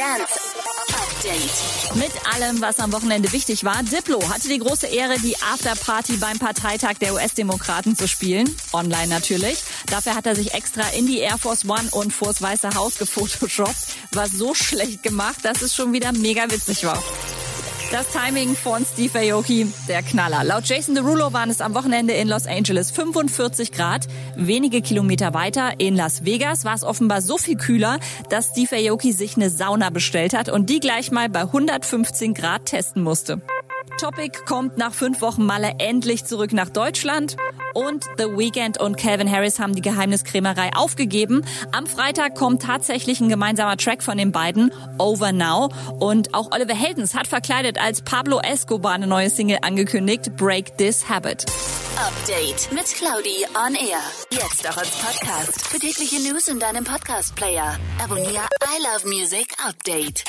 Dance. Mit allem, was am Wochenende wichtig war. Diplo hatte die große Ehre, die Afterparty beim Parteitag der US-Demokraten zu spielen. Online natürlich. Dafür hat er sich extra in die Air Force One und vors Weiße Haus gefotoshoppt. War so schlecht gemacht, dass es schon wieder mega witzig war. Das Timing von Steve Aoki, der Knaller. Laut Jason Derulo waren es am Wochenende in Los Angeles 45 Grad. Wenige Kilometer weiter in Las Vegas war es offenbar so viel kühler, dass Steve Aoki sich eine Sauna bestellt hat und die gleich mal bei 115 Grad testen musste. Topic kommt nach fünf Wochen Malle endlich zurück nach Deutschland. Und The Weeknd und Calvin Harris haben die Geheimniskrämerei aufgegeben. Am Freitag kommt tatsächlich ein gemeinsamer Track von den beiden, Over Now. Und auch Oliver Heldens hat verkleidet als Pablo Escobar eine neue Single angekündigt, Break This Habit. Update mit Claudi on Air. Jetzt auch als Podcast. Für tägliche News in deinem Podcast-Player. Abonniere I Love Music Update.